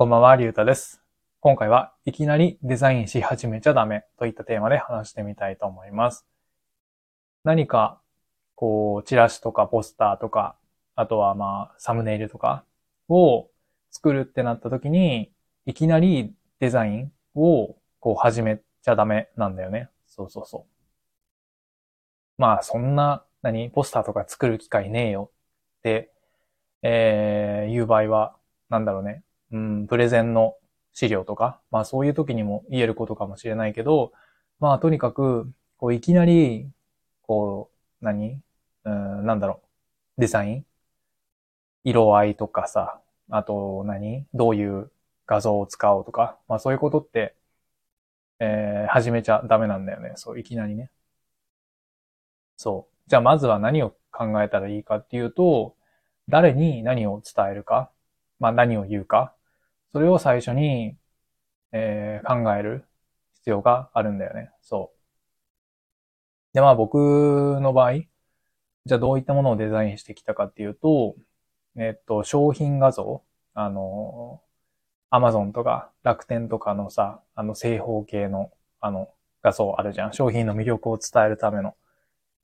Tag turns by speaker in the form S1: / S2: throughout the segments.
S1: こんばんは、りゅうたです。今回はいきなりデザインし始めちゃダメといったテーマで話してみたいと思います。何か、こう、チラシとかポスターとか、あとはまあ、サムネイルとかを作るってなった時に、いきなりデザインをこう始めちゃダメなんだよね。そうそうそう。まあ、そんな、何ポスターとか作る機会ねえよって、えー、言う場合は、なんだろうね。うん、プレゼンの資料とか、まあそういう時にも言えることかもしれないけど、まあとにかく、こういきなり、こう、何？うん、なんだろう。デザイン？色合いとかさ、あと何？どういう画像を使おうとか、まあそういうことって、えー、始めちゃダメなんだよね。そう、いきなりね。そう。じゃあまずは何を考えたらいいかっていうと、誰に何を伝えるか、まあ何を言うか、それを最初に、えー考える必要があるんだよね。そう。で、まあ僕の場合、じゃあどういったものをデザインしてきたかっていうと、えっと、商品画像あの、アマゾンとか楽天とかのさ、あの正方形のあの画像あるじゃん。商品の魅力を伝えるための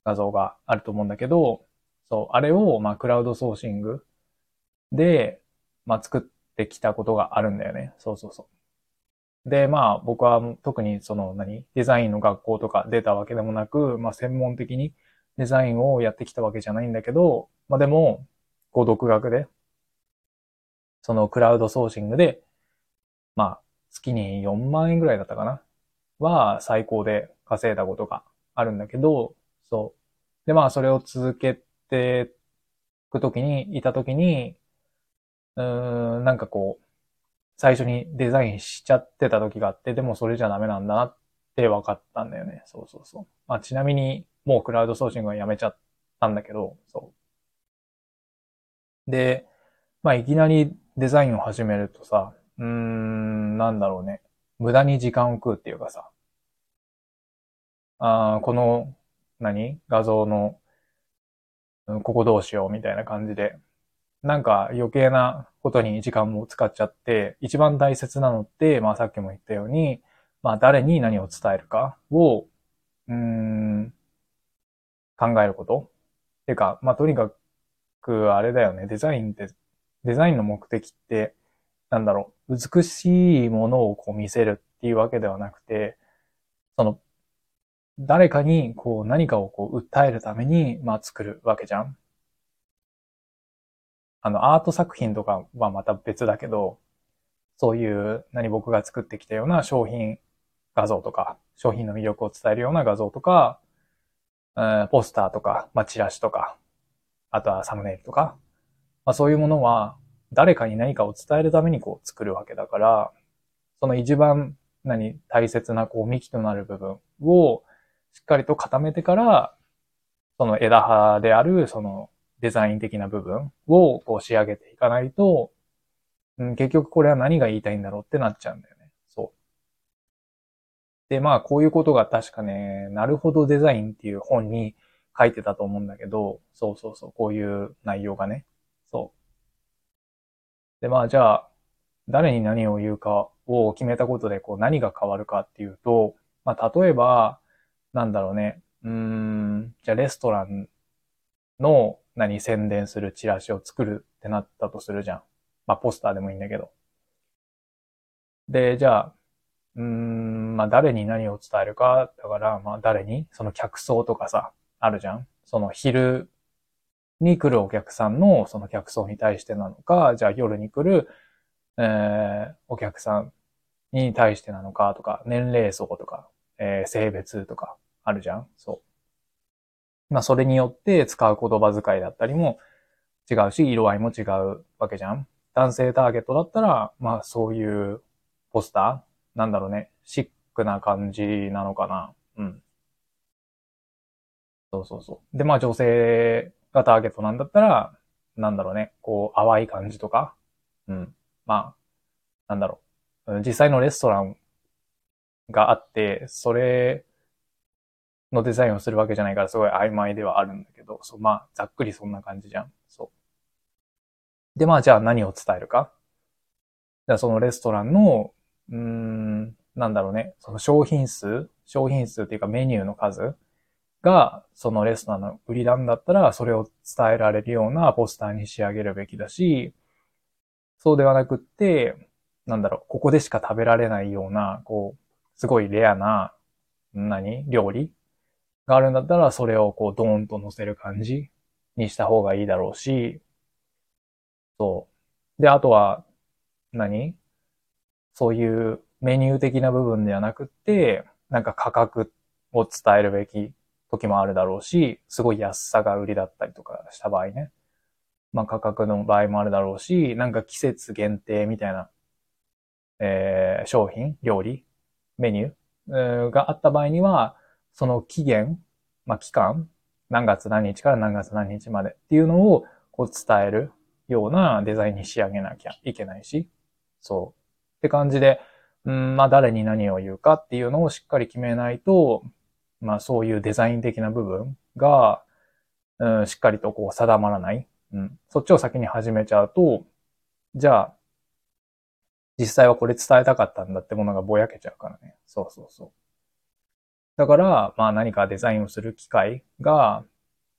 S1: 画像があると思うんだけど、そう、あれを、まあ、クラウドソーシングで、まあ、作ってきたことがあるんだよね。そうそうそう。で、まあ、僕は特にその何、デザインの学校とか出たわけでもなく、まあ、専門的にデザインをやってきたわけじゃないんだけど、まあ、でも、こう、独学で、そのクラウドソーシングで、まあ、月に4万円ぐらいだったかな？は最高で稼いだことがあるんだけど、そう。で、まあ、それを続けていくときに、いたときに、うーん、なんかこう、最初にデザインしちゃってた時があって、でもそれじゃダメなんだなって分かったんだよね。そうそうそう。まあちなみに、もうクラウドソーシングはやめちゃったんだけど、そう。で、まあいきなりデザインを始めるとさ、うーん、なんだろうね。無駄に時間を食うっていうかさ、あこの、何？画像の、ここどうしようみたいな感じで、なんか余計なことに時間も使っちゃって、一番大切なのって、まあさっきも言ったように、まあ誰に何を伝えるかを、うーん、考えること。っていうか、まあとにかくあれだよね、デザインって、デザインの目的って、なんだろう、美しいものをこう見せるっていうわけではなくて、その、誰かにこう何かをこう訴えるために、まあ作るわけじゃん。あの、アート作品とかはまた別だけど、そういう、何僕が作ってきたような商品画像とか、商品の魅力を伝えるような画像とか、えポスターとか、まあ、チラシとか、あとはサムネイルとか、まあ、そういうものは、誰かに何かを伝えるためにこう作るわけだから、その一番、何、大切なこう幹となる部分を、しっかりと固めてから、その枝葉である、そのデザイン的な部分をこう仕上げていかないと、うん、結局これは何が言いたいんだろうってなっちゃうんだよね。そう。で、まあこういうことが確かね、なるほどデザインっていう本に書いてたと思うんだけど、そうそうそう、こういう内容がね。そう。で、まあじゃあ、誰に何を言うかを決めたことでこう何が変わるかっていうと、まあ例えば、なんだろうね、うーん、じゃあレストランの何宣伝するチラシを作るってなったとするじゃん。まあポスターでもいいんだけど。で、じゃあ、うーん、まあ誰に何を伝えるか、だからまあ誰に、その客層とかさ、あるじゃん。その昼に来るお客さんのその客層に対してなのか、じゃあ夜に来る、えー、お客さんに対してなのかとか、年齢層とか、えー性別とかあるじゃん。そう。まあそれによって使う言葉遣いだったりも違うし、色合いも違うわけじゃん。男性ターゲットだったら、まあそういうポスターなんだろうね。シックな感じなのかな。うん。そうそうそう。で、まあ女性がターゲットなんだったら、なんだろうね。こう淡い感じとか。うん。まあ、なんだろう。実際のレストランがあって、それのデザインをするわけじゃないからすごい曖昧ではあるんだけど、そう、まあ、ざっくりそんな感じじゃん。そう。で、まあ、じゃあ何を伝えるか？じゃあそのレストランの、うーん、なんだろうね、その商品数、商品数っていうかメニューの数が、そのレストランの売りなんだったら、それを伝えられるようなポスターに仕上げるべきだし、そうではなくって、なんだろう、ここでしか食べられないような、こう、すごいレアな、何？料理？があるんだったら、それをこう、ドーンと乗せる感じにした方がいいだろうし、そう。で、あとは何、そういうメニュー的な部分ではなくって、なんか価格を伝えるべき時もあるだろうし、すごい安さが売りだったりとかした場合ね。まあ価格の場合もあるだろうし、なんか季節限定みたいな、えー、商品、料理、メニュー、えー、があった場合には、その期限、まあ期間、何月何日から何月何日までっていうのをこう伝えるようなデザインに仕上げなきゃいけないし、そう。って感じで、うん、まあ誰に何を言うかっていうのをしっかり決めないと、まあそういうデザイン的な部分が、うん、しっかりとこう定まらない。うん。そっちを先に始めちゃうと、じゃあ、実際はこれ伝えたかったんだってものがぼやけちゃうからね。そうそうそう。だから、まあ何かデザインをする機会が、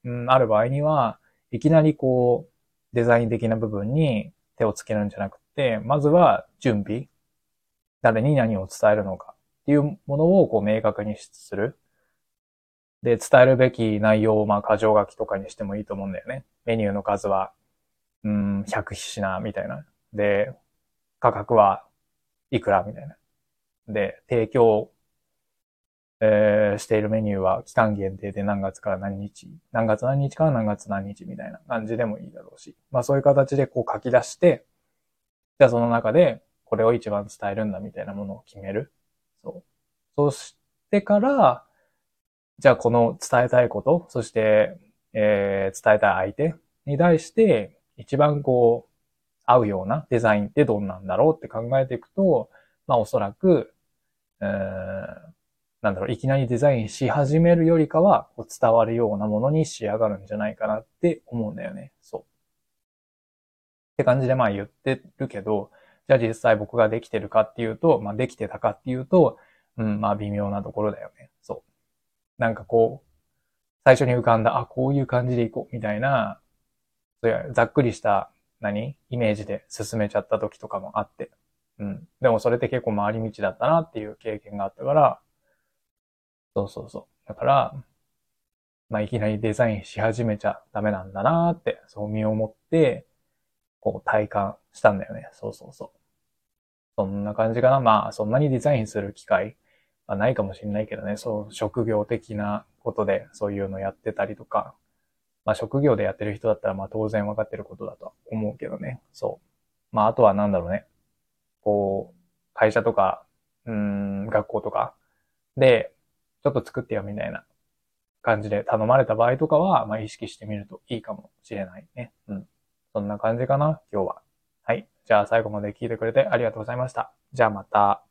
S1: うん、ある場合には、いきなりこう、デザイン的な部分に手をつけるんじゃなくて、まずは準備。誰に何を伝えるのかっていうものをこう明確にする。で、伝えるべき内容をまあ箇条書きとかにしてもいいと思うんだよね。メニューの数は、うん、100品みたいな。で、価格はいくらみたいな。で、提供、えー、しているメニューは期間限定で何月から何日、何月何日から何月何日みたいな感じでもいいだろうし。まあそういう形でこう書き出して、じゃあその中でこれを一番伝えるんだみたいなものを決める。そう。そしてから、じゃあこの伝えたいこと、そして、えー、伝えたい相手に対して、一番こう、合うようなデザインってどんなんだろうって考えていくと、まあおそらく、えー、なんだろう、いきなりデザインし始めるよりかは、こう伝わるようなものに仕上がるんじゃないかなって思うんだよね。そう。って感じでまあ言ってるけど、じゃあ実際僕ができてるかっていうと、まあできてたかっていうと、うん、まあ微妙なところだよね。そう。なんかこう、最初に浮かんだ、あ、こういう感じでいこう、みたいな、そういうざっくりした、何？イメージで進めちゃった時とかもあって。うん。でもそれって結構回り道だったなっていう経験があったから、そうそうそう。だから、まあいきなりデザインし始めちゃダメなんだなって、そう身をもって、こう体感したんだよね。そうそうそう。そんな感じかな。まあ、そんなにデザインする機会はないかもしれないけどね。そう、職業的なことでそういうのやってたりとか。まあ、職業でやってる人だったら、まあ、当然分かってることだとは思うけどね。そう。まあ、あとはなんだろうね。こう、会社とか、うん、学校とかで、ちょっと作ってよみたいな感じで頼まれた場合とかは、まあ、意識してみるといいかもしれないね。うん。そんな感じかな、今日は。はい。じゃあ最後まで聞いてくれてありがとうございました。じゃあまた。